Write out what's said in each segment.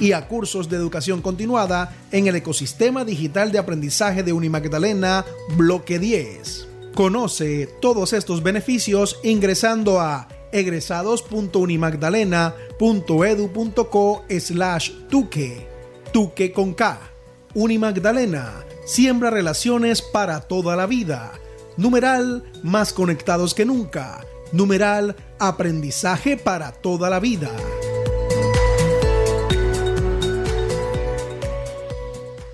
y a cursos de educación continuada en el ecosistema digital de aprendizaje de Unimagdalena, bloque 10. Conoce todos estos beneficios ingresando a egresados.unimagdalena.edu.co slash tuque. Tuque con K. Unimagdalena. Siembra relaciones para toda la vida. Numeral más conectados que nunca. Numeral aprendizaje para toda la vida.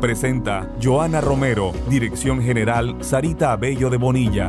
Presenta Joana Romero, Dirección General Sarita Abello de Bonilla.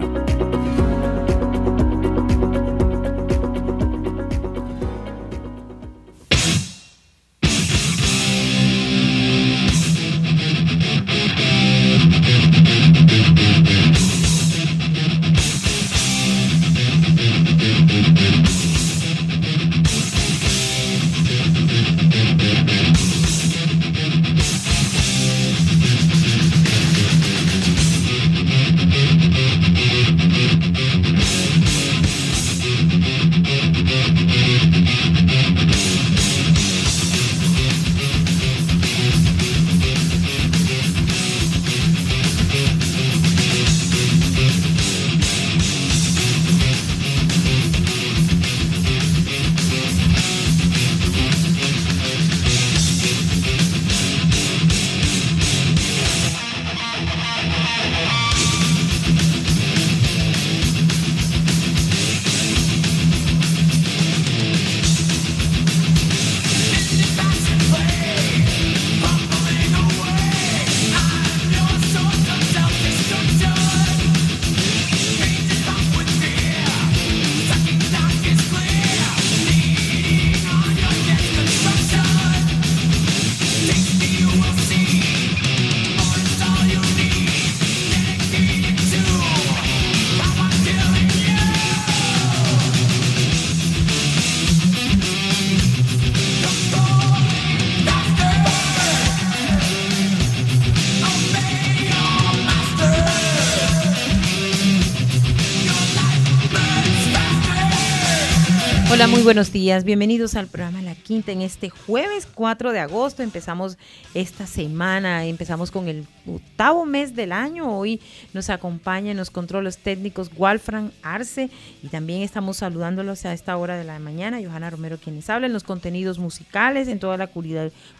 Buenos días. Bienvenidos al programa La Quinta en este jueves 4 de agosto. Empezamos esta semana, empezamos con el octavo mes del año. Hoy nos acompaña en los controles técnicos Walfran Arce y también estamos saludándolos a esta hora de la mañana. Johanna Romero, quienes hablan los contenidos musicales, en toda la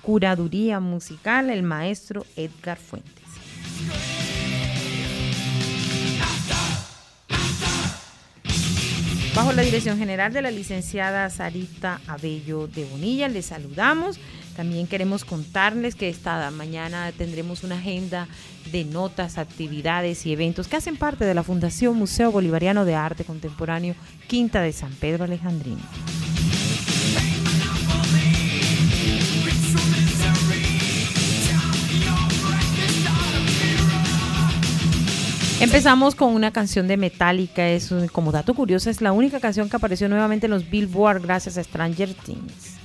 curaduría musical, el maestro Edgar Fuentes. Bajo la dirección general de la licenciada Sarita Abello de Bonilla, les saludamos. También queremos contarles que esta mañana tendremos una agenda de notas, actividades y eventos que hacen parte de la Fundación Museo Bolivariano de Arte Contemporáneo Quinta de San Pedro Alejandrino. Empezamos con una canción de Metallica, es como dato curioso, es la única canción que apareció nuevamente en los Billboard gracias a Stranger Things.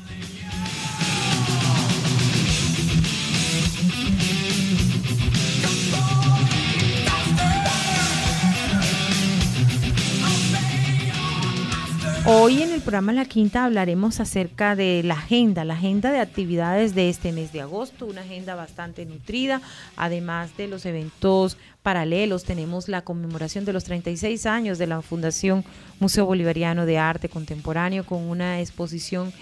Hoy en el programa La Quinta hablaremos acerca de la agenda, la agenda de actividades de este mes de agosto, una agenda bastante nutrida, además de los eventos paralelos, tenemos la conmemoración de los 36 años de la Fundación Museo Bolivariano de Arte Contemporáneo con una exposición,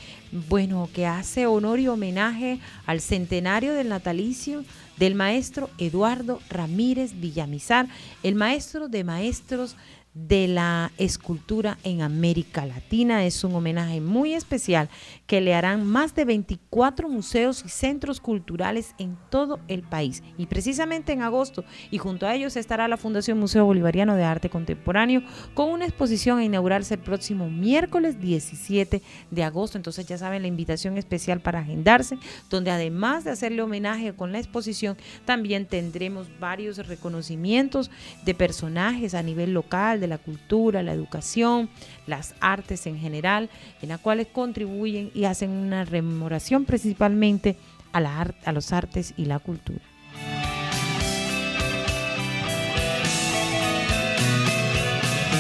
bueno, que hace honor y homenaje al centenario del natalicio del maestro Eduardo Ramírez Villamizar, el maestro de maestros de la escultura en América Latina. Es un homenaje muy especial que le harán más de 24 museos y centros culturales en todo el país. Y precisamente en agosto, y junto a ellos estará la Fundación Museo Bolivariano de Arte Contemporáneo con una exposición a inaugurarse el próximo miércoles 17 de agosto. Entonces ya saben la invitación especial para agendarse, donde además de hacerle homenaje con la exposición, también tendremos varios reconocimientos de personajes a nivel local, de la cultura, la educación, las artes en general, en las cuales contribuyen y hacen una rememoración principalmente a, la a los artes y la cultura.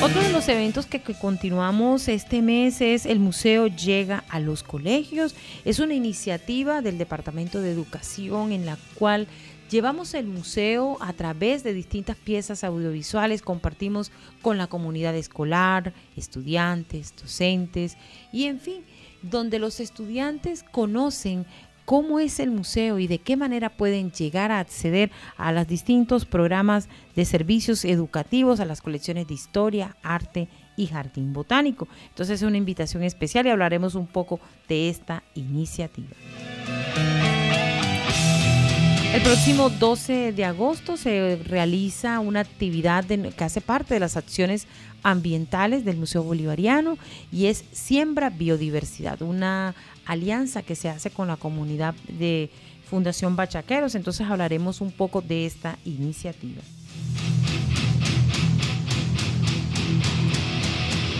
Otro de los eventos que, que, continuamos este mes es el Museo Llega a los Colegios. Es una iniciativa del Departamento de Educación en la cual Llevamos el museo a través de distintas piezas audiovisuales, compartimos con la comunidad escolar, estudiantes, docentes y en fin, donde los estudiantes conocen cómo es el museo y de qué manera pueden llegar a acceder a los distintos programas de servicios educativos, a las colecciones de historia, arte y jardín botánico. Entonces es una invitación especial y hablaremos un poco de esta iniciativa. El próximo 12 de agosto se realiza una actividad que hace parte de las acciones ambientales del Museo Bolivariano y es Siembra Biodiversidad, una alianza que se hace con la comunidad de Fundación Bachaqueros. Entonces hablaremos un poco de esta iniciativa.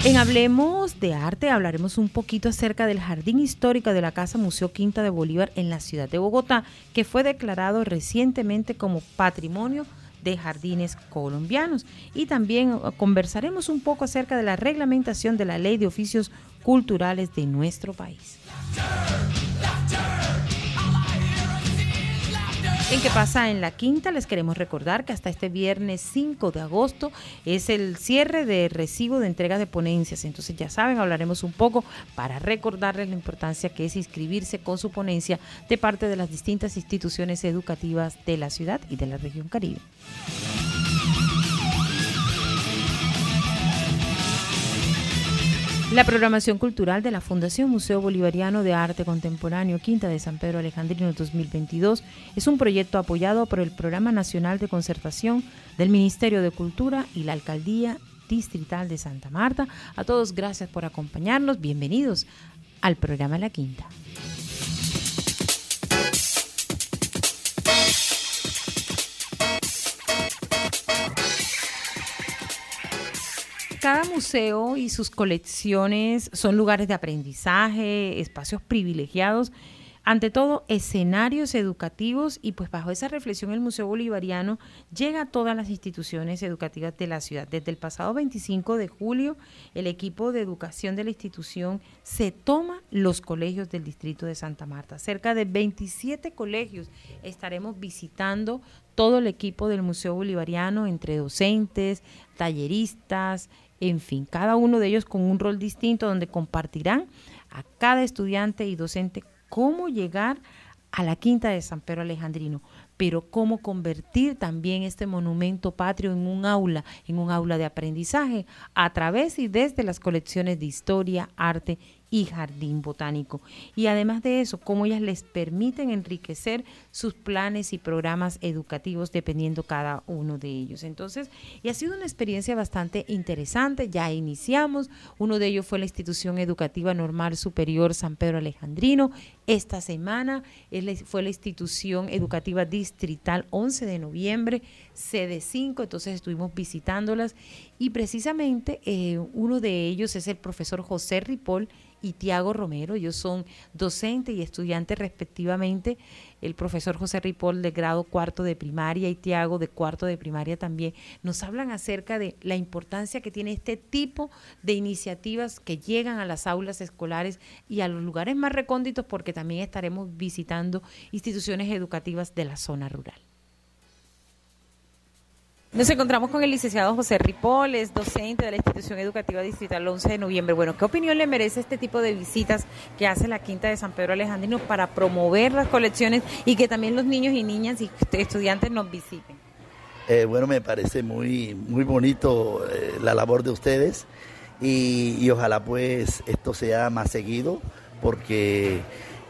En Hablemos de Arte hablaremos un poquito acerca del jardín histórico de la Casa Museo Quinta de Bolívar en la ciudad de Bogotá, que fue declarado recientemente como Patrimonio de Jardines Colombianos. Y también uh, conversaremos un poco acerca de la reglamentación de la Ley de Oficios Culturales de nuestro país. En qué pasa en la quinta, les queremos recordar que hasta este viernes 5 de agosto es el cierre de recibo de entrega de ponencias. Entonces ya saben, hablaremos un poco para recordarles la importancia que es inscribirse con su ponencia de parte de las distintas instituciones educativas de la ciudad y de la región Caribe. La programación cultural de la Fundación Museo Bolivariano de Arte Contemporáneo Quinta de San Pedro Alejandrino 2022 es un proyecto apoyado por el Programa Nacional de Conservación del Ministerio de Cultura y la Alcaldía Distrital de Santa Marta. A todos gracias por acompañarnos. Bienvenidos al programa La Quinta. Cada museo y sus colecciones son lugares de aprendizaje, espacios privilegiados, ante todo escenarios educativos y pues bajo esa reflexión el Museo Bolivariano llega a todas las instituciones educativas de la ciudad. Desde el pasado 25 de julio el equipo de educación de la institución se toma los colegios del distrito de Santa Marta. Cerca de 27 colegios estaremos visitando todo el equipo del Museo Bolivariano entre docentes, talleristas, en fin, cada uno de ellos con un rol distinto donde compartirán a cada estudiante y docente cómo llegar a la quinta de San Pedro Alejandrino, pero cómo convertir también este monumento patrio en un aula, en un aula de aprendizaje, a través y desde las colecciones de historia, arte y jardín botánico. Y además de eso, cómo ellas les permiten enriquecer sus planes y programas educativos dependiendo cada uno de ellos. Entonces, y ha sido una experiencia bastante interesante. Ya iniciamos. Uno de ellos fue la institución educativa normal superior San Pedro Alejandrino. Esta semana fue la institución educativa distrital 11 de noviembre, sede 5, entonces estuvimos visitándolas y precisamente eh, uno de ellos es el profesor José Ripoll y Tiago Romero. Ellos son docentes y estudiantes respectivamente. El profesor José Ripoll de grado cuarto de primaria y Tiago de cuarto de primaria también. Nos hablan acerca de la importancia que tiene este tipo de iniciativas que llegan a las aulas escolares y a los lugares más recónditos porque también estaremos visitando instituciones educativas de la zona rural. Nos encontramos con el licenciado José Ripoll, es docente de la institución educativa distrital 11 de noviembre. Bueno, ¿qué opinión le merece este tipo de visitas que hace la Quinta de San Pedro Alejandrino para promover las colecciones y que también los niños y niñas y estudiantes nos visiten? Eh, bueno, me parece muy, muy bonito eh, la labor de ustedes y, ojalá pues esto sea más seguido porque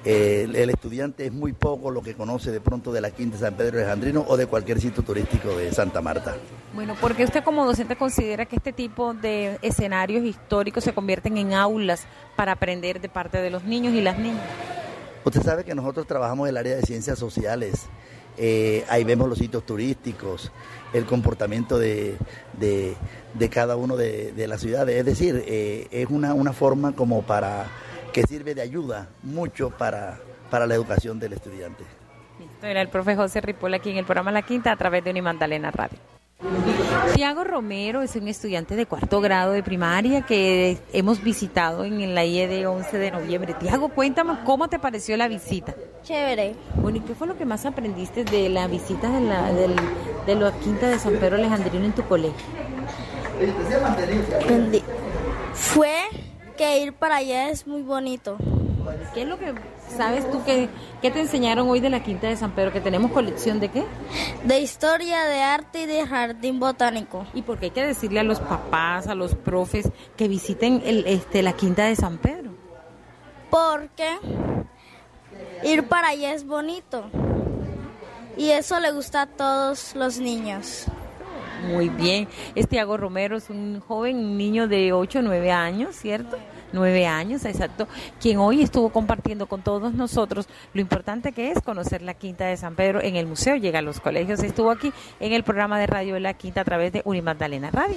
eh, el, estudiante es muy poco lo que conoce de pronto de la Quinta San Pedro de Alejandrino o de cualquier sitio turístico de Santa Marta. Bueno, porque usted como docente considera que este tipo de escenarios históricos se convierten en aulas para aprender de parte de los niños y las niñas? Usted sabe que nosotros trabajamos en el área de ciencias sociales eh, ahí vemos los sitios turísticos, el comportamiento de, cada uno de, las ciudades. Es decir, eh, es una, una, forma como para que sirve de ayuda mucho para, para la educación del estudiante. Esto era el profe José Ripoll aquí en el programa La Quinta a través de Unimandalena Radio. Tiago Romero es un estudiante de cuarto grado de primaria que hemos visitado en la IED 11 de noviembre. Tiago, cuéntame cómo te pareció la visita. Chévere. Bueno, ¿y qué fue lo que más aprendiste de la visita de la, de la Quinta de San Pedro Alejandrino en tu colegio? Fue que ir para allá es muy bonito. ¿Qué es lo que sabes tú que, te enseñaron hoy de la Quinta de San Pedro? ¿Que tenemos colección de qué? De historia, de arte y de jardín botánico. ¿Y por qué hay que decirle a los papás, a los profes que visiten el, este, la Quinta de San Pedro? Porque ir para allá es bonito. Y eso le gusta a todos los niños. Muy bien. Este Romero es un joven, un niño de 8 o 9 años, ¿cierto? nueve años, exacto, quien hoy estuvo compartiendo con todos nosotros lo importante que es conocer la Quinta de San Pedro en el museo, llega a los colegios, estuvo aquí en el programa de radio de la Quinta a través de Unimagdalena Radio.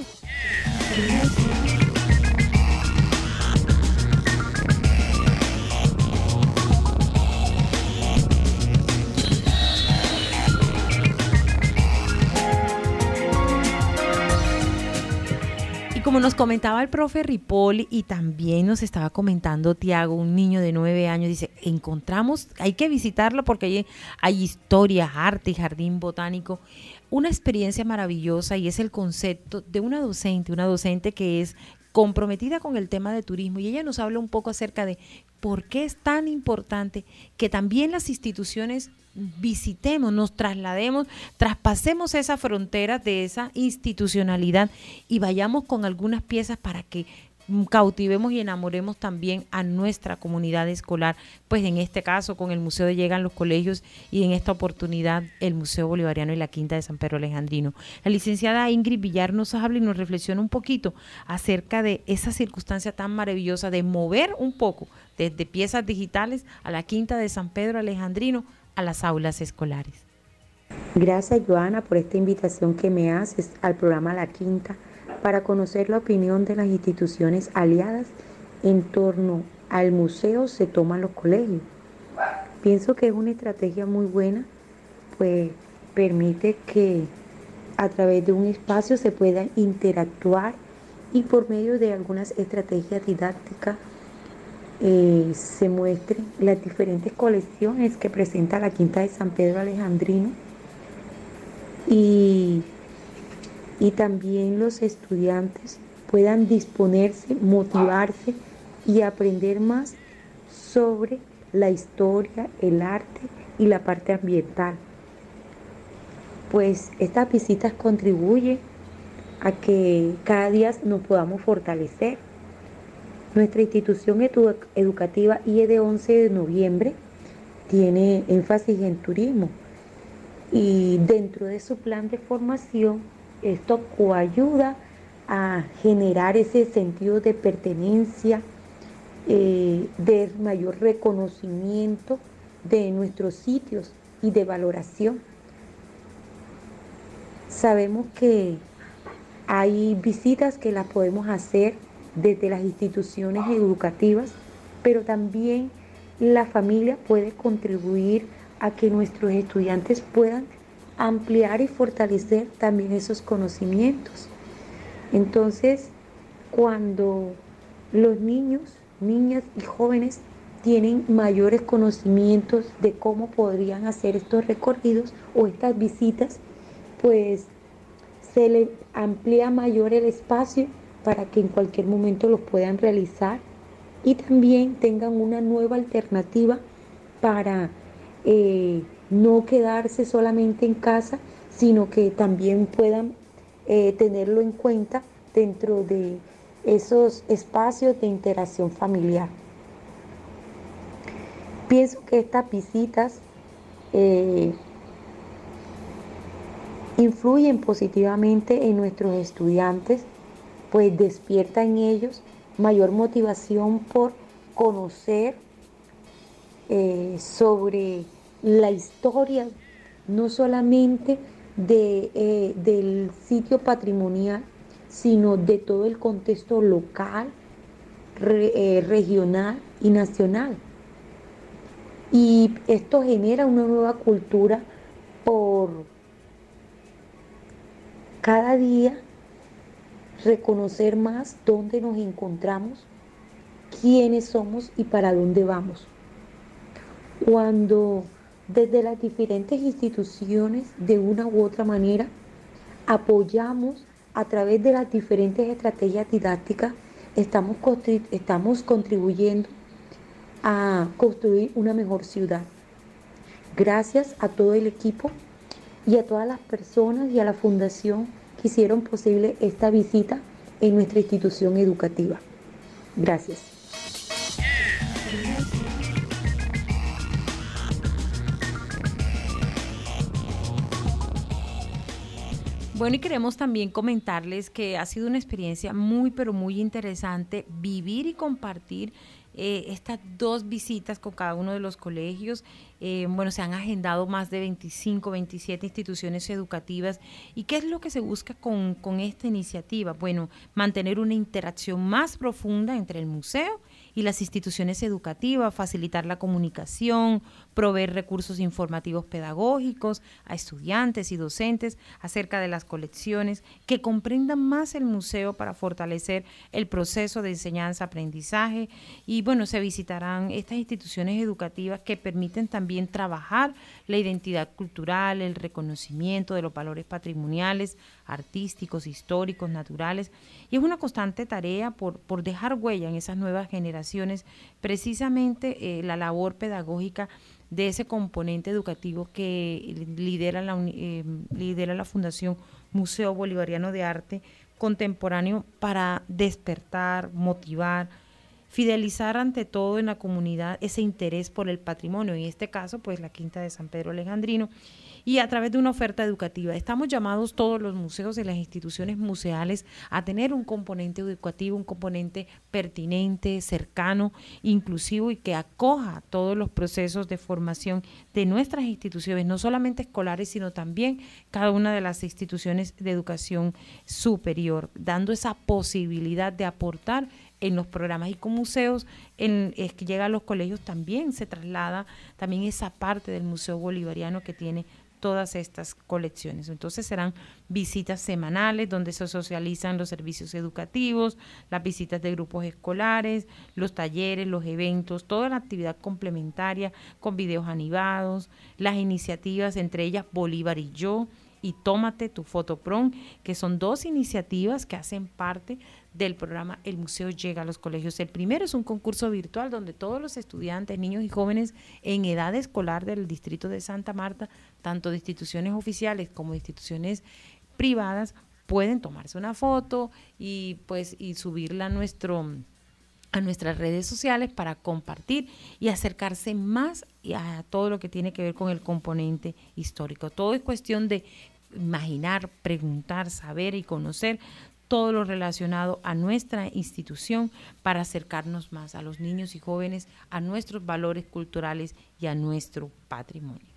Como nos comentaba el profe Ripoll y también nos estaba comentando Tiago, un niño de nueve años, dice, encontramos, hay que visitarlo porque hay, hay historia, arte y jardín botánico, una experiencia maravillosa y es el concepto de una docente, una docente que es comprometida con el tema de turismo y ella nos habla un poco acerca de por qué es tan importante que también las instituciones visitemos, nos traslademos, traspasemos esa frontera de esa institucionalidad y vayamos con algunas piezas para que cautivemos y enamoremos también a nuestra comunidad escolar, pues en este caso con el Museo de Llegan los Colegios y en esta oportunidad el Museo Bolivariano y la Quinta de San Pedro Alejandrino. La licenciada Ingrid Villar nos habla y nos reflexiona un poquito acerca de esa circunstancia tan maravillosa de mover un poco desde piezas digitales a la Quinta de San Pedro Alejandrino a las aulas escolares. Gracias Joana por esta invitación que me haces al programa La Quinta para conocer la opinión de las instituciones aliadas en torno al museo se toman los colegios. Pienso que es una estrategia muy buena, pues permite que a través de un espacio se pueda interactuar y por medio de algunas estrategias didácticas eh, se muestren las diferentes colecciones que presenta la Quinta de San Pedro Alejandrino y, y también los estudiantes puedan disponerse, motivarse y aprender más sobre la historia, el arte y la parte ambiental. Pues estas visitas contribuyen a que cada día nos podamos fortalecer nuestra institución educativa IED 11 de noviembre tiene énfasis en turismo y dentro de su plan de formación esto coayuda a generar ese sentido de pertenencia, eh, de mayor reconocimiento de nuestros sitios y de valoración. Sabemos que hay visitas que las podemos hacer desde las instituciones educativas, pero también la familia puede contribuir a que nuestros estudiantes puedan ampliar y fortalecer también esos conocimientos. Entonces, cuando los niños, niñas y jóvenes tienen mayores conocimientos de cómo podrían hacer estos recorridos o estas visitas, pues se le amplía mayor el espacio para que en cualquier momento los puedan realizar y también tengan una nueva alternativa para eh, no quedarse solamente en casa, sino que también puedan eh, tenerlo en cuenta dentro de esos espacios de interacción familiar. Pienso que estas visitas eh, influyen positivamente en nuestros estudiantes, pues despierta en ellos mayor motivación por conocer eh, sobre la historia, no solamente de, eh, del sitio patrimonial, sino de todo el contexto local, eh, regional y nacional. Y esto genera una nueva cultura por cada día reconocer más dónde nos encontramos, quiénes somos y para dónde vamos. Cuando desde las diferentes instituciones, de una u otra manera, apoyamos a través de las diferentes estrategias didácticas, estamos, estamos contribuyendo a construir una mejor ciudad. Gracias a todo el equipo y a todas las personas y a la fundación que hicieron posible esta visita en nuestra institución educativa. Gracias. Bueno, y queremos también comentarles que ha sido una experiencia muy, pero muy interesante vivir y compartir eh, estas dos visitas con cada uno de los colegios. Eh, bueno, se han agendado más de 25, 27 instituciones educativas. ¿Y qué es lo que se busca con, con esta iniciativa? Bueno, mantener una interacción más profunda entre el museo y las instituciones educativas, facilitar la comunicación, proveer recursos informativos pedagógicos a estudiantes y docentes acerca de las colecciones, que comprendan más el museo para fortalecer el proceso de enseñanza-aprendizaje y bueno, se visitarán estas instituciones educativas que permiten también trabajar la identidad cultural, el reconocimiento de los valores patrimoniales, artísticos, históricos, naturales. Y es una constante tarea por, por dejar huella en esas nuevas generaciones, precisamente eh, la labor pedagógica de ese componente educativo que lidera la, eh, lidera la Fundación Museo Bolivariano de Arte Contemporáneo para despertar, motivar, fidelizar ante todo en la comunidad ese interés por el patrimonio, en este caso pues la Quinta de San Pedro Alejandrino y a través de una oferta educativa. Estamos llamados todos los museos y las instituciones museales a tener un componente educativo, un componente pertinente, cercano, inclusivo y que acoja todos los procesos de formación de nuestras instituciones, no solamente escolares, sino también cada una de las instituciones de educación superior, dando esa posibilidad de aportar en los programas y con museos en, que llega a los colegios también se traslada también esa parte del museo bolivariano que tiene todas estas colecciones. Entonces serán visitas semanales donde se socializan los servicios educativos, las visitas de grupos escolares, los talleres, los eventos, toda la actividad complementaria con videos animados, las iniciativas, entre ellas Bolívar y yo, y Tómate tu Fotopron, que son dos iniciativas que hacen parte del programa El Museo Llega a los Colegios. El primero es un concurso virtual donde todos los estudiantes, niños y jóvenes en edad escolar del distrito de Santa Marta, tanto de instituciones oficiales como de instituciones privadas, pueden tomarse una foto y pues y subirla a nuestro a nuestras redes sociales para compartir y acercarse más a todo lo que tiene que ver con el componente histórico. Todo es cuestión de imaginar, preguntar, saber y conocer todo lo relacionado a nuestra institución para acercarnos más a los niños y jóvenes, a nuestros valores culturales y a nuestro patrimonio.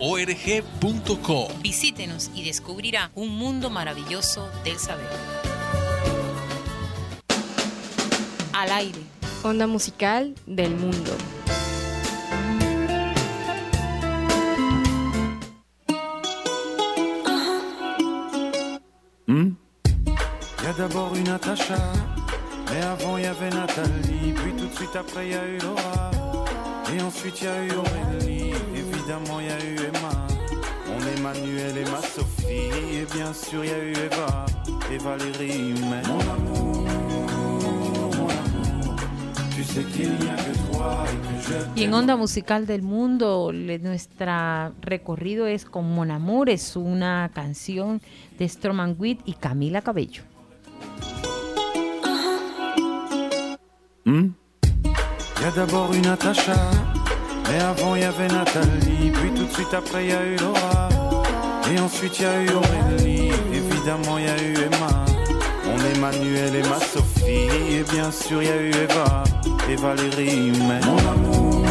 org.co. Visítenos y descubrirá un mundo maravilloso del saber. Al aire, onda musical del mundo. Hmm? Il y a d'abord une Natacha, mais avant il y avait Nathalie, puis tout de suite après il y a eu Laura, et ensuite il y a eu Aurélie évidemment il y a eu Emma, mon Emmanuel et ma Sophie, et bien sûr il y a eu Eva. Et Valérie, mais mon amour, mon amour, tu sais qu'il n'y a que toi et que je Y en Onda Musical del Mundo, le- nuestra recorrido es con Mon Amour, es una canción de Stroman Witt y Camila Cabello. Il y a d'abord eu Natacha, mais avant il y avait Nathalie, puis tout de suite après il y a eu Laura, et ensuite il y a eu Aurélie, évidemment il y a eu Emma, mon Emmanuel et ma Sophie, et bien sûr il y a eu Eva. Et Valérie, mais mon amour,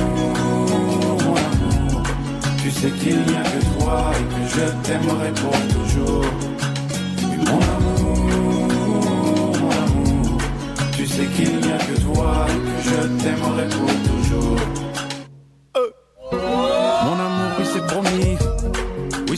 mon amour, tu sais qu'il n'y a que toi et que je t'aimerai pour toujours. Mais mon amour, mon amour, tu sais qu'il n'y a que toi et que je t'aimerai pour toujours.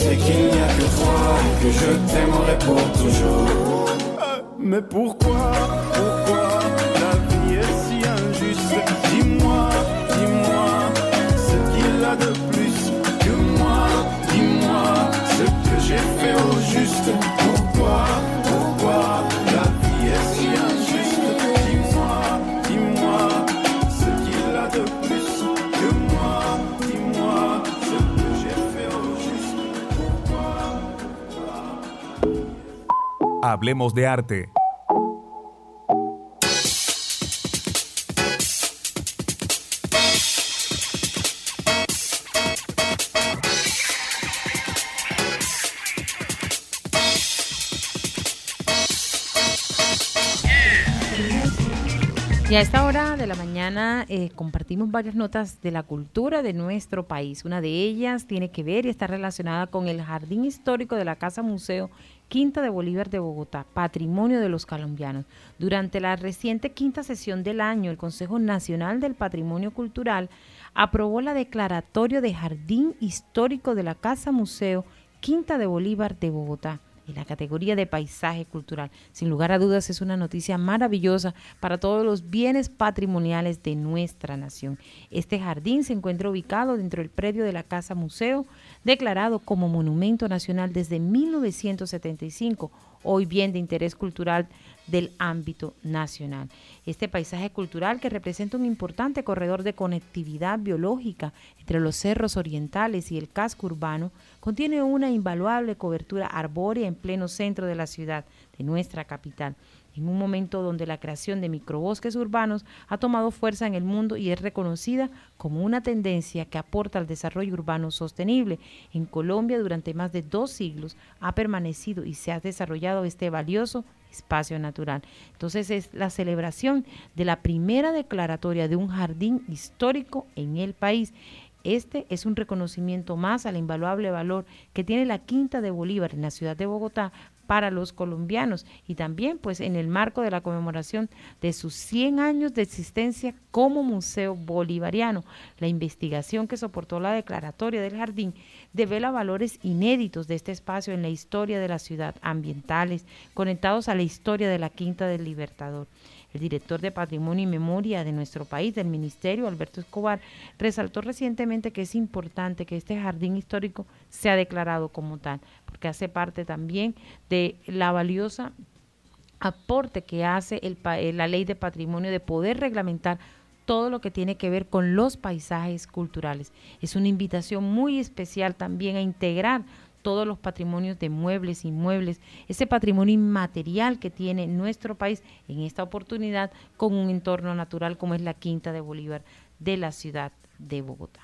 Sais qu'il n'y a que toi et que je t'aimerai pour toujours. Mais pourquoi, pourquoi la vie est si Hablemos de arte. Y a esta hora de la mañana eh, compartimos varias notas de la cultura de nuestro país. Una de ellas tiene que ver y está relacionada con el Jardín Histórico de la Casa Museo Quinta de Bolívar de Bogotá, patrimonio de los colombianos. Durante la reciente quinta sesión del año, el Consejo Nacional del Patrimonio Cultural aprobó la declaratoria de Jardín Histórico de la Casa Museo Quinta de Bolívar de Bogotá la categoría de paisaje cultural. Sin lugar a dudas es una noticia maravillosa para todos los bienes patrimoniales de nuestra nación. Este jardín se encuentra ubicado dentro del predio de la Casa Museo, declarado como Monumento Nacional desde 1975, hoy bien de interés cultural del ámbito nacional. Este paisaje cultural que representa un importante corredor de conectividad biológica entre los cerros orientales y el casco urbano, contiene una invaluable cobertura arbórea en pleno centro de la ciudad, de nuestra capital. En un momento donde la creación de microbosques urbanos ha tomado fuerza en el mundo y es reconocida como una tendencia que aporta al desarrollo urbano sostenible. En Colombia durante más de dos siglos ha permanecido y se ha desarrollado este valioso espacio natural. Entonces es la celebración de la primera declaratoria de un jardín histórico en el país. Este es un reconocimiento más al invaluable valor que tiene la Quinta de Bolívar en la ciudad de Bogotá para los colombianos y también pues en el marco de la conmemoración de sus 100 años de existencia como Museo Bolivariano. La investigación que soportó la declaratoria del jardín devela valores inéditos de este espacio en la historia de la ciudad, ambientales, conectados a la historia de la Quinta del Libertador. El director de Patrimonio y Memoria de nuestro país, del Ministerio, Alberto Escobar, resaltó recientemente que es importante que este jardín histórico sea declarado como tal, porque hace parte también de la valiosa aporte que hace eh, la ley de patrimonio de poder reglamentar todo lo que tiene que ver con los paisajes culturales. Es una invitación muy especial también a integrar todos los patrimonios de muebles, inmuebles, ese patrimonio inmaterial que tiene nuestro país en esta oportunidad con un entorno natural como es la Quinta de Bolívar de la ciudad de Bogotá.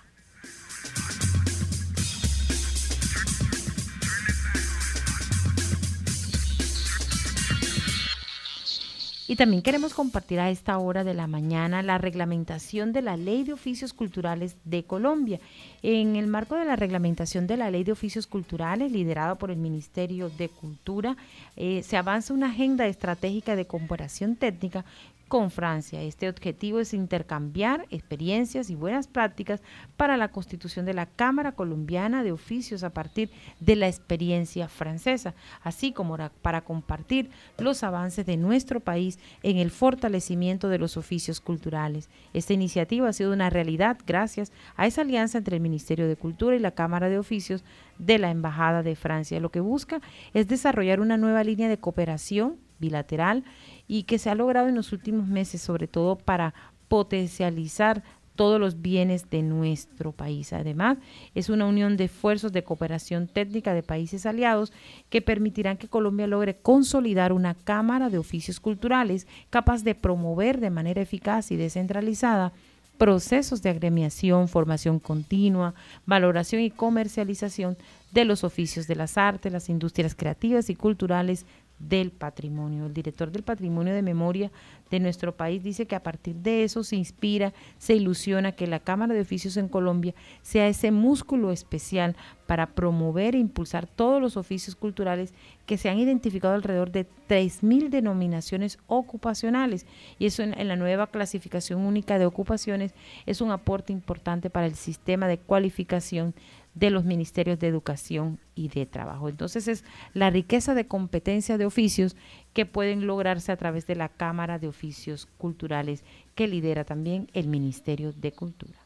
Y también queremos compartir a esta hora de la mañana la reglamentación de la Ley de Oficios Culturales de Colombia. En el marco de la reglamentación de la Ley de Oficios Culturales, liderada por el Ministerio de Cultura, eh, se avanza una agenda estratégica de comparación técnica con Francia. Este objetivo es intercambiar experiencias y buenas prácticas para la constitución de la Cámara Colombiana de Oficios a partir de la experiencia francesa, así como para compartir los avances de nuestro país en el fortalecimiento de los oficios culturales. Esta iniciativa ha sido una realidad gracias a esa alianza entre el Ministerio de Cultura y la Cámara de Oficios de la Embajada de Francia. Lo que busca es desarrollar una nueva línea de cooperación bilateral y que se ha logrado en los últimos meses, sobre todo para potencializar todos los bienes de nuestro país. Además, es una unión de esfuerzos de cooperación técnica de países aliados que permitirán que Colombia logre consolidar una Cámara de Oficios Culturales capaz de promover de manera eficaz y descentralizada procesos de agremiación, formación continua, valoración y comercialización de los oficios de las artes, las industrias creativas y culturales del patrimonio. El director del patrimonio de memoria de nuestro país dice que a partir de eso se inspira, se ilusiona que la Cámara de Oficios en Colombia sea ese músculo especial para promover e impulsar todos los oficios culturales que se han identificado alrededor de 3.000 denominaciones ocupacionales. Y eso en, en la nueva clasificación única de ocupaciones es un aporte importante para el sistema de cualificación de los ministerios de educación y de trabajo. Entonces es la riqueza de competencia de oficios que pueden lograrse a través de la Cámara de Oficios Culturales que lidera también el Ministerio de Cultura.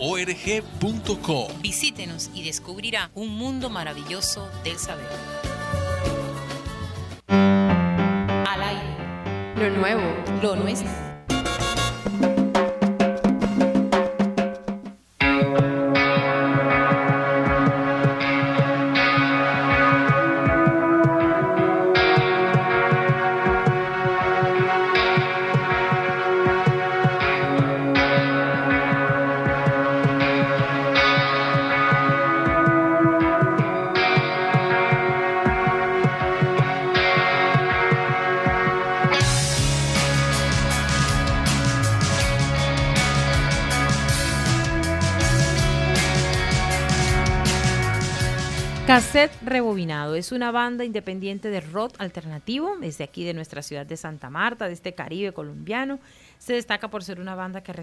org.co. Visítenos y descubrirá un mundo maravilloso del saber. Al aire. Lo nuevo. Lo nuestro. Rebobinado es una banda independiente de rock alternativo, es de aquí de nuestra ciudad de Santa Marta, de este Caribe colombiano. Se destaca por ser una banda que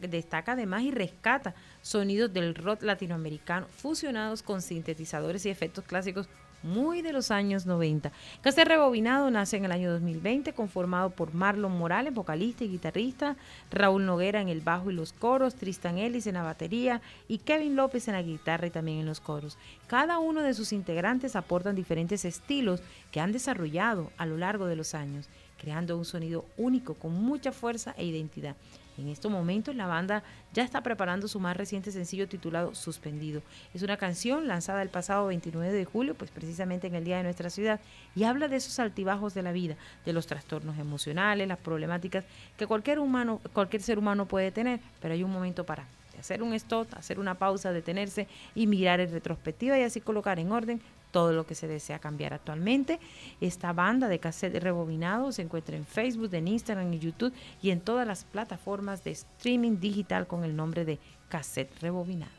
destaca además y rescata sonidos del rock latinoamericano fusionados con sintetizadores y efectos clásicos muy de los años 90. Cassette Rebobinado nace en el año 2020, conformado por Marlon Morales, vocalista y guitarrista, Raúl Noguera en el bajo y los coros, Tristan Ellis en la batería y Kevin López en la guitarra y también en los coros. Cada uno de sus integrantes aportan diferentes estilos que han desarrollado a lo largo de los años, creando un sonido único con mucha fuerza e identidad. En estos momentos la banda ya está preparando su más reciente sencillo titulado Suspendido. Es una canción lanzada el pasado 29 de julio, pues precisamente en el día de nuestra ciudad, y habla de esos altibajos de la vida, de los trastornos emocionales, las problemáticas que cualquier humano, cualquier ser humano puede tener, pero hay un momento para hacer un stop, hacer una pausa, detenerse y mirar en retrospectiva y así colocar en orden todo lo que se desea cambiar actualmente. Esta banda de cassette rebobinado se encuentra en Facebook, en Instagram, en YouTube y en todas las plataformas de streaming digital con el nombre de cassette rebobinado.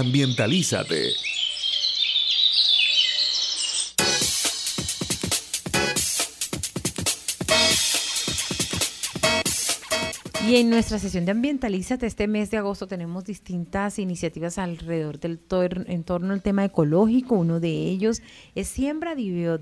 ambientalízate. Y en nuestra sesión de Ambientalízate este mes de agosto tenemos distintas iniciativas alrededor del tor en torno al tema ecológico. Uno de ellos es Siembra de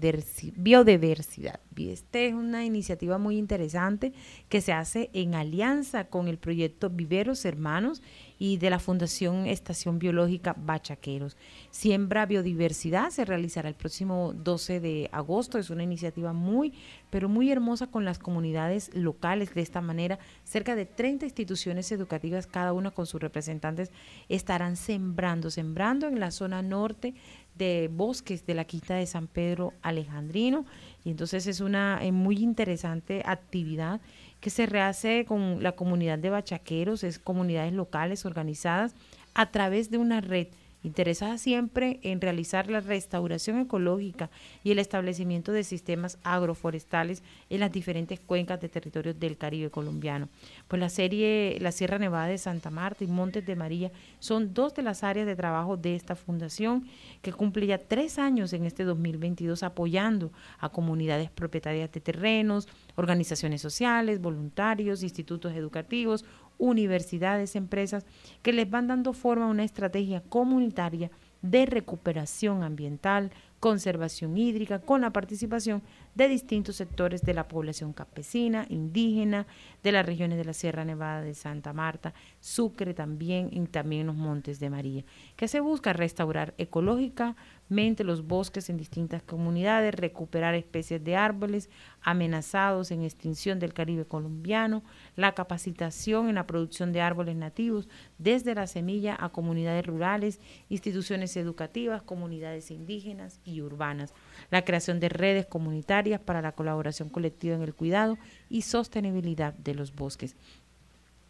Biodiversidad. Esta es una iniciativa muy interesante que se hace en alianza con el proyecto Viveros Hermanos y de la Fundación Estación Biológica Bachaqueros. Siembra Biodiversidad se realizará el próximo 12 de agosto. Es una iniciativa muy, pero muy hermosa con las comunidades locales. De esta manera, cerca de 30 instituciones educativas, cada una con sus representantes, estarán sembrando, sembrando en la zona norte de bosques de la quinta de San Pedro Alejandrino. Y entonces es una eh, muy interesante actividad que se rehace con la comunidad de bachaqueros, es comunidades locales organizadas a través de una red interesada siempre en realizar la restauración ecológica y el establecimiento de sistemas agroforestales en las diferentes cuencas de territorios del Caribe colombiano. Pues la serie La Sierra Nevada de Santa Marta y Montes de María son dos de las áreas de trabajo de esta fundación que cumple ya tres años en este 2022 apoyando a comunidades propietarias de terrenos, organizaciones sociales, voluntarios, institutos educativos, universidades, empresas, que les van dando forma a una estrategia comunitaria de recuperación ambiental, conservación hídrica, con la participación de distintos sectores de la población campesina, indígena, de las regiones de la Sierra Nevada de Santa Marta, Sucre también y también los Montes de María, que se busca restaurar ecológicamente los bosques en distintas comunidades, recuperar especies de árboles amenazados en extinción del Caribe colombiano, la capacitación en la producción de árboles nativos desde la semilla a comunidades rurales, instituciones educativas, comunidades indígenas y urbanas, la creación de redes comunitarias para la colaboración colectiva en el cuidado y sostenibilidad de los bosques.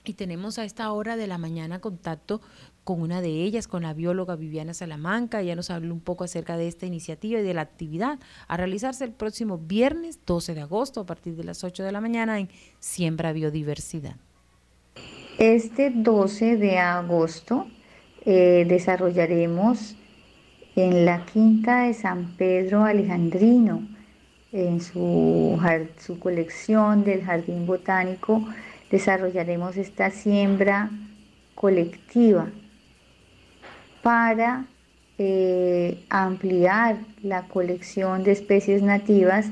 Y tenemos a esta hora de la mañana contacto con una de ellas, con la bióloga Viviana Salamanca. Ella nos habló un poco acerca de esta iniciativa y de la actividad a realizarse el próximo viernes 12 de agosto a partir de las 8 de la mañana en Siembra Biodiversidad. Este 12 de agosto eh, desarrollaremos en la quinta de San Pedro Alejandrino, en su, colección del Jardín Botánico, desarrollaremos esta siembra colectiva para eh, ampliar la colección de especies nativas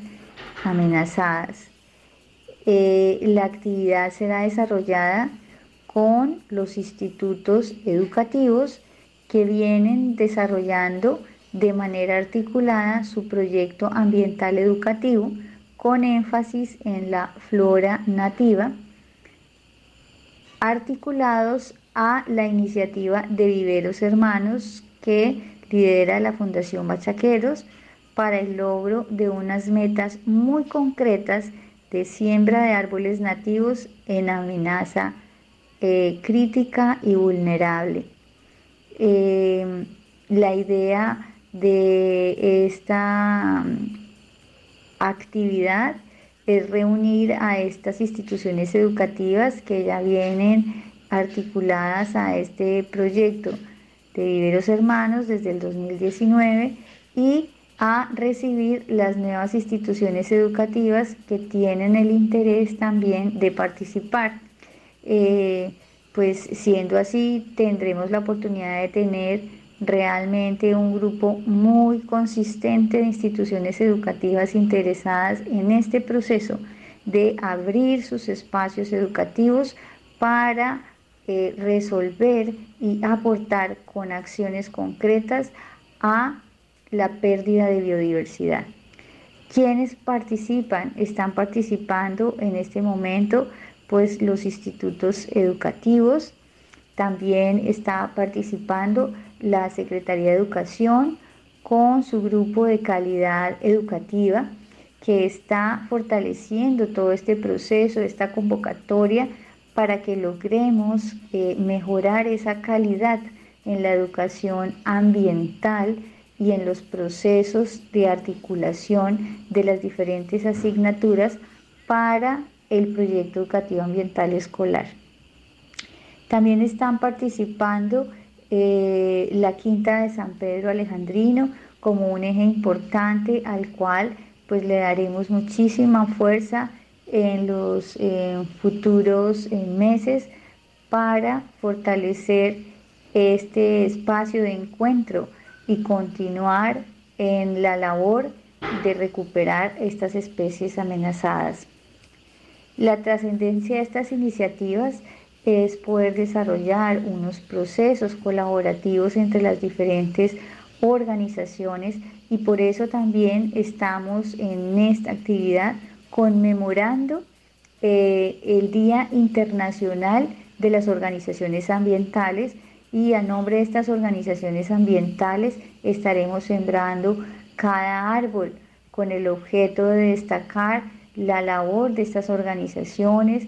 amenazadas. Eh, la actividad será desarrollada con los institutos educativos que vienen desarrollando de manera articulada su proyecto ambiental educativo con énfasis en la flora nativa, articulados a la iniciativa de Viveros Hermanos que lidera la Fundación Bachaqueros para el logro de unas metas muy concretas de siembra de árboles nativos en amenaza eh, crítica y vulnerable. Eh, la idea de esta mm, actividad es reunir a estas instituciones educativas que ya vienen articuladas a este proyecto de Viveros Hermanos desde el 2019 y a recibir las nuevas instituciones educativas que tienen el interés también de participar. Eh, pues siendo así, tendremos la oportunidad de tener realmente un grupo muy consistente de instituciones educativas interesadas en este proceso de abrir sus espacios educativos para eh, resolver y aportar con acciones concretas a la pérdida de biodiversidad. ¿Quiénes participan? Están participando en este momento pues los institutos educativos, también está participando la Secretaría de Educación con su grupo de calidad educativa que está fortaleciendo todo este proceso, esta convocatoria para que logremos eh, mejorar esa calidad en la educación ambiental y en los procesos de articulación de las diferentes asignaturas para el proyecto educativo ambiental escolar. También están participando eh, la Quinta de San Pedro Alejandrino como un eje importante al cual pues le daremos muchísima fuerza en los eh, futuros eh, meses para fortalecer este espacio de encuentro y continuar en la labor de recuperar estas especies amenazadas. La trascendencia de estas iniciativas es poder desarrollar unos procesos colaborativos entre las diferentes organizaciones y por eso también estamos en esta actividad conmemorando eh, el Día Internacional de las Organizaciones Ambientales y a nombre de estas organizaciones ambientales estaremos sembrando cada árbol con el objeto de destacar la labor de estas organizaciones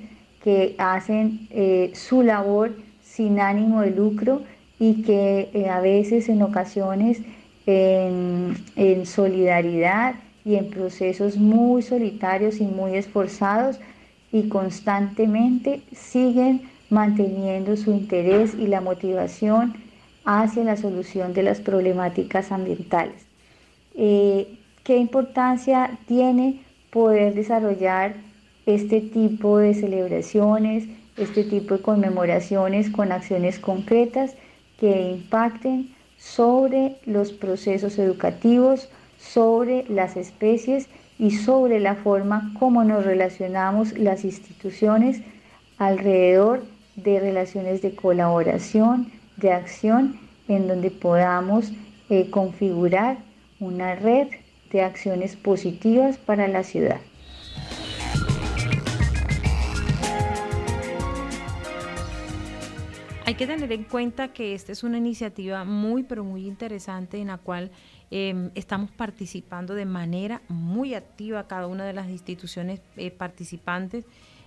que hacen eh, su labor sin ánimo de lucro y que eh, a veces en ocasiones en, solidaridad y en procesos muy solitarios y muy esforzados y constantemente siguen manteniendo su interés y la motivación hacia la solución de las problemáticas ambientales. Eh, ¿Qué importancia tiene poder desarrollar este tipo de celebraciones, este tipo de conmemoraciones con acciones concretas que impacten sobre los procesos educativos, sobre las especies y sobre la forma como nos relacionamos las instituciones alrededor de relaciones de colaboración, de acción, en donde podamos eh, configurar una red de acciones positivas para la ciudad. Hay que tener en cuenta que esta es una iniciativa muy, pero muy interesante en la cual eh, estamos participando de manera muy activa cada una de las instituciones eh, participantes,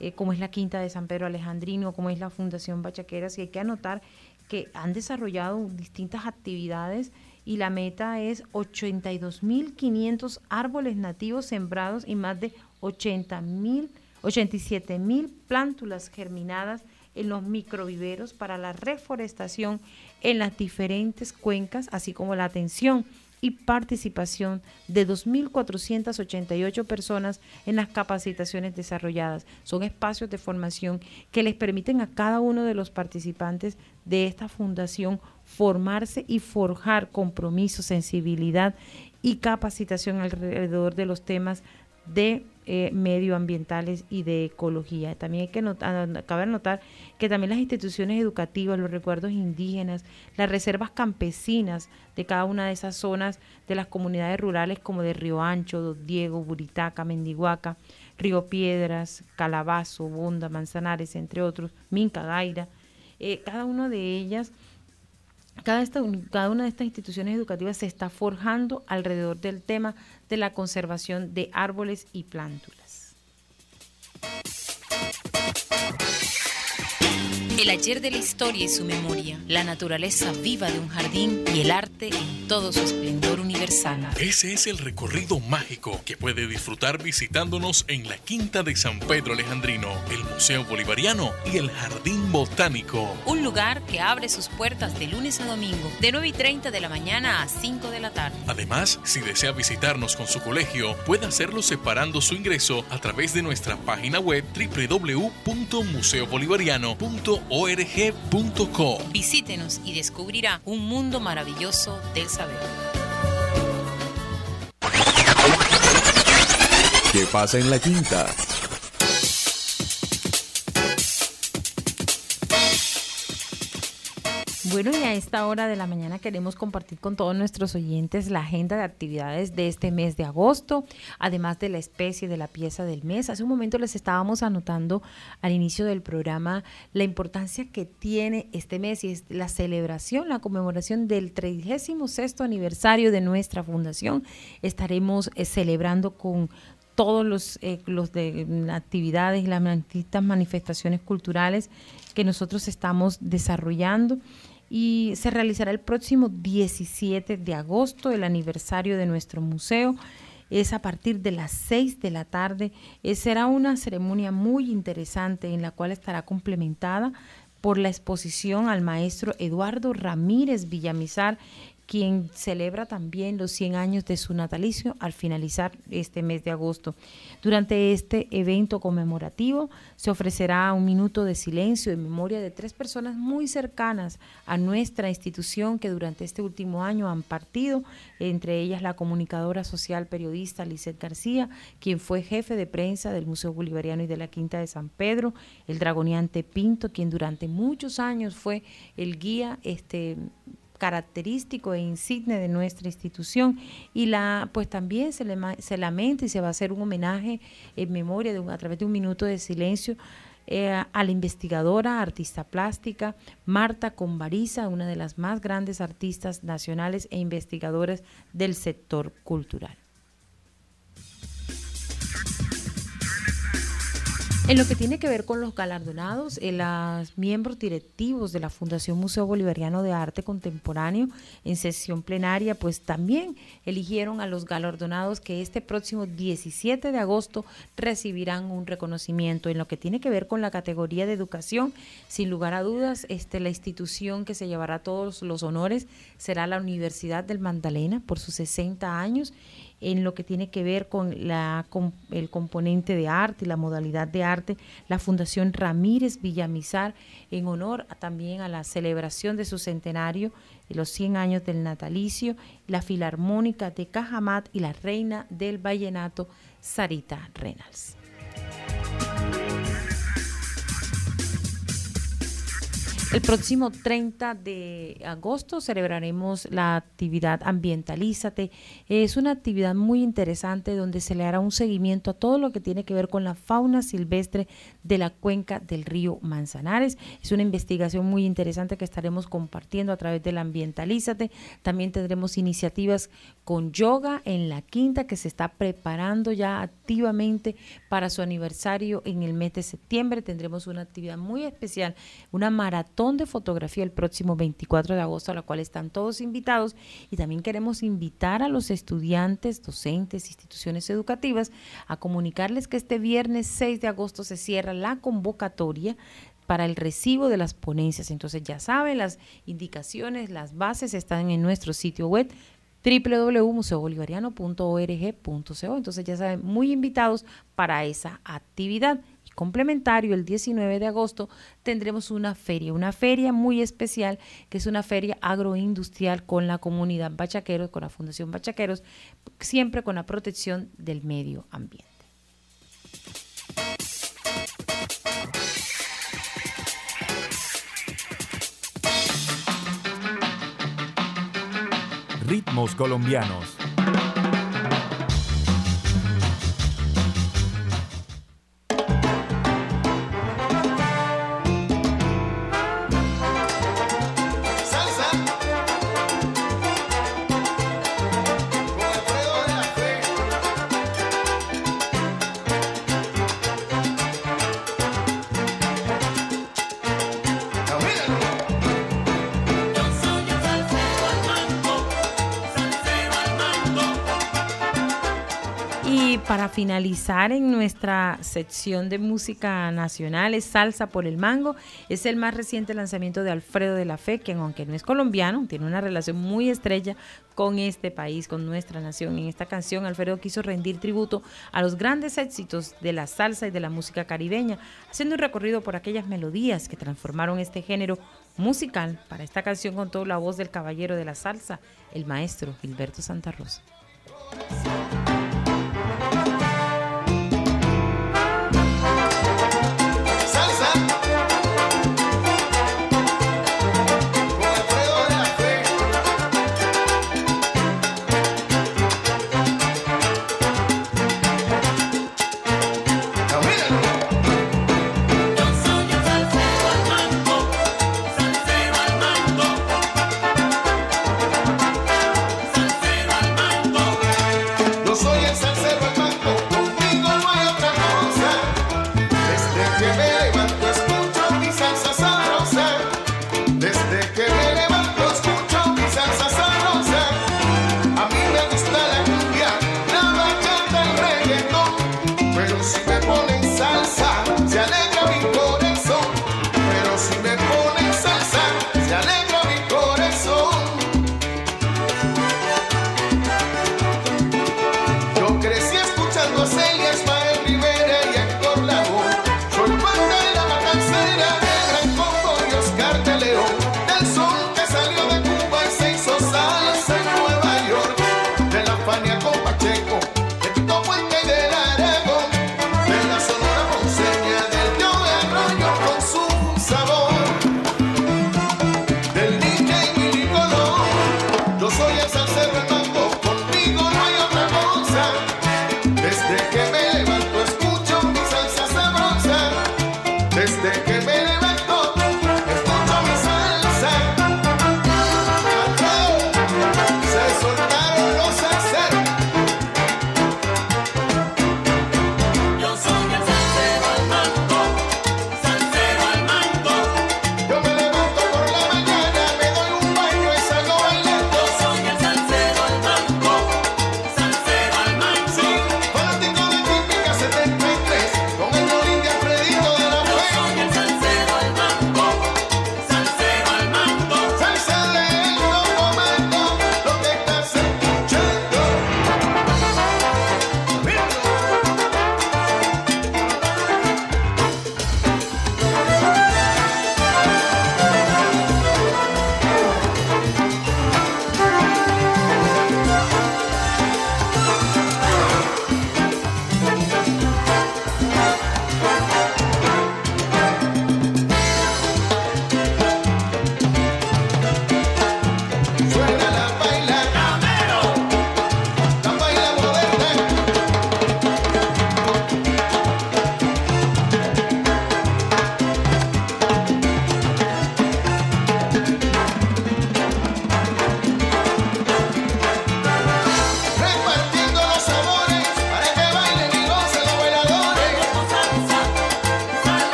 eh, como es la Quinta de San Pedro Alejandrino, como es la Fundación Bachaqueras, y hay que anotar que han desarrollado distintas actividades y la meta es 82.500 árboles nativos sembrados y más de 80.000, 87.000 plántulas germinadas en los microviveros para la reforestación en las diferentes cuencas, así como la atención y participación de 2.488 personas en las capacitaciones desarrolladas. Son espacios de formación que les permiten a cada uno de los participantes de esta fundación formarse y forjar compromiso, sensibilidad y capacitación alrededor de los temas de eh, medioambientales y de ecología. También hay que notar, notar que también las instituciones educativas, los recuerdos indígenas, las reservas campesinas de cada una de esas zonas de las comunidades rurales como de Río Ancho, Don Diego, Buritaca, Mendihuaca, Río Piedras, Calabazo, Bonda, Manzanares, entre otros, Minca, Gaira, eh, cada una de ellas cada, cada, una de estas instituciones educativas se está forjando alrededor del tema de la conservación de árboles y plántulas. El ayer de la historia y su memoria, la naturaleza viva de un jardín y el arte en todo su esplendor universal. Ese es el recorrido mágico que puede disfrutar visitándonos en la Quinta de San Pedro Alejandrino, el Museo Bolivariano y el Jardín Botánico. Un lugar que abre sus puertas de lunes a domingo, de 9 y 30 de la mañana a 5 de la tarde. Además, si desea visitarnos con su colegio, puede hacerlo separando su ingreso a través de nuestra página web www.museobolivariano.org org.co. Visítenos y descubrirá un mundo maravilloso del saber. ¿Qué pasa en la quinta? Bueno, y a esta hora de la mañana queremos compartir con todos nuestros oyentes la agenda de actividades de este mes de agosto, además de la especie de la pieza del mes. Hace un momento les estábamos anotando al inicio del programa la importancia que tiene este mes y es la celebración, la conmemoración del 36 aniversario de nuestra fundación. Estaremos eh, celebrando con todos los, eh, actividades las distintas manifestaciones culturales que nosotros estamos desarrollando y se realizará el próximo 17 de agosto, el aniversario de nuestro museo. Es a partir de las 6 de la tarde. Eh, será una ceremonia muy interesante en la cual estará complementada por la exposición al maestro Eduardo Ramírez Villamizar, quien celebra también los 100 años de su natalicio al finalizar este mes de agosto. Durante este evento conmemorativo se ofrecerá un minuto de silencio en memoria de tres personas muy cercanas a nuestra institución que durante este último año han partido, entre ellas la comunicadora social periodista Lizeth García, quien fue jefe de prensa del Museo Bolivariano y de la Quinta de San Pedro, el dragoniante Pinto, quien durante muchos años fue el guía este característico e insigne de nuestra institución y la pues también se, le, se lamenta y se va a hacer un homenaje en memoria de a través de un minuto de silencio eh, a la investigadora, artista plástica Marta Convariza, una de las más grandes artistas nacionales e investigadoras del sector cultural. En lo que tiene que ver con los galardonados, eh, los miembros directivos de la Fundación Museo Bolivariano de Arte Contemporáneo en sesión plenaria, pues también eligieron a los galardonados que este próximo 17 de agosto recibirán un reconocimiento. En lo que tiene que ver con la categoría de educación, sin lugar a dudas, este, la institución que se llevará todos los honores será la Universidad del Magdalena por sus 60 años en lo que tiene que ver con, el componente de arte y la modalidad de arte, la Fundación Ramírez Villamizar, en honor también a la celebración de su centenario los 100 años del natalicio, la Filarmónica de Cajamat y la Reina del Vallenato, Sarita Reynolds. El próximo 30 de agosto celebraremos la actividad Ambientalízate. Es una actividad muy interesante donde se le hará un seguimiento a todo lo que tiene que ver con la fauna silvestre de la cuenca del río Manzanares. Es una investigación muy interesante que estaremos compartiendo a través del Ambientalízate. También tendremos iniciativas con yoga en la quinta que se está preparando ya activamente para su aniversario en el mes de septiembre. Tendremos una actividad muy especial, una maratón de fotografía el próximo 24 de agosto, a la cual están todos invitados. Y también queremos invitar a los estudiantes, docentes, instituciones educativas a comunicarles que este viernes 6 de agosto se cierra la convocatoria para el recibo de las ponencias. Entonces ya saben, las indicaciones, las bases están en nuestro sitio web www.museobolivariano.org.co. Entonces ya saben, muy invitados para esa actividad complementario, el 19 de agosto, tendremos una feria, una feria muy especial, que es una feria agroindustrial con la comunidad Bachaqueros, con la Fundación Bachaqueros, siempre con la protección del medio ambiente. Ritmos colombianos. Finalizar en nuestra sección de música nacional es Salsa por el Mango. Es el más reciente lanzamiento de Alfredo de la Fe, quien aunque no es colombiano, tiene una relación muy estrecha con este país, con nuestra nación. En esta canción Alfredo quiso rendir tributo a los grandes éxitos de la salsa y de la música caribeña, haciendo un recorrido por aquellas melodías que transformaron este género musical. Para esta canción contó la voz del caballero de la salsa, el maestro Gilberto Santa Rosa.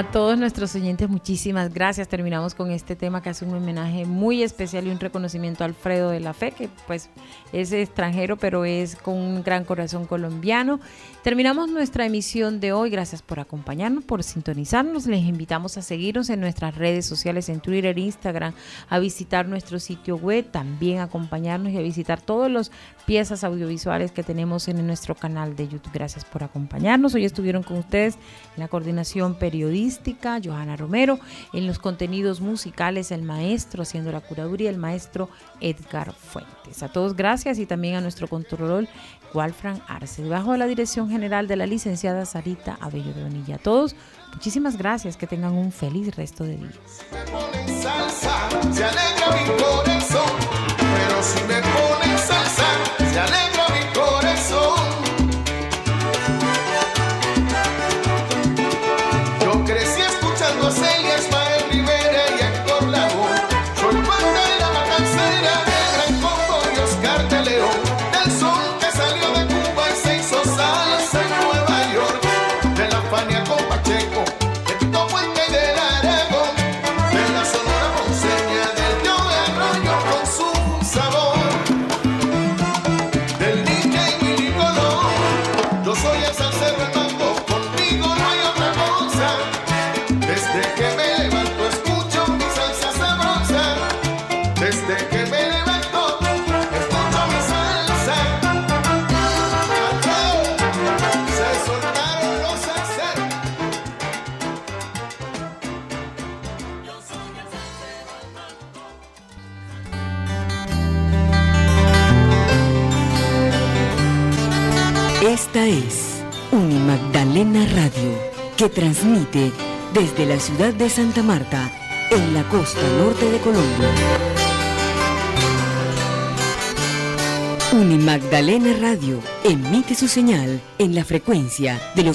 A todos nuestros oyentes, muchísimas gracias. Terminamos con este tema que hace un homenaje muy especial y un reconocimiento a Alfredo de la Fe, que pues es extranjero, pero es con un gran corazón colombiano. Terminamos nuestra emisión de hoy. Gracias por acompañarnos, por sintonizarnos. Les invitamos a seguirnos en nuestras redes sociales, en Twitter, Instagram, a visitar nuestro sitio web, también acompañarnos y a visitar todas las piezas audiovisuales que tenemos en nuestro canal de YouTube. Gracias por acompañarnos. Hoy estuvieron con ustedes en la coordinación periodística, Johanna Romero, en los contenidos musicales, el maestro haciendo la curaduría, el maestro Edgar Fuentes. A todos gracias y también a nuestro controlor Walfran Arce, bajo la dirección general de la licenciada Sarita Abello de Bonilla. A todos, muchísimas gracias, que tengan un feliz resto de día. Esta es Unimagdalena Radio, que transmite desde la ciudad de Santa Marta, en la costa norte de Colombia. Unimagdalena Radio emite su señal en la frecuencia de los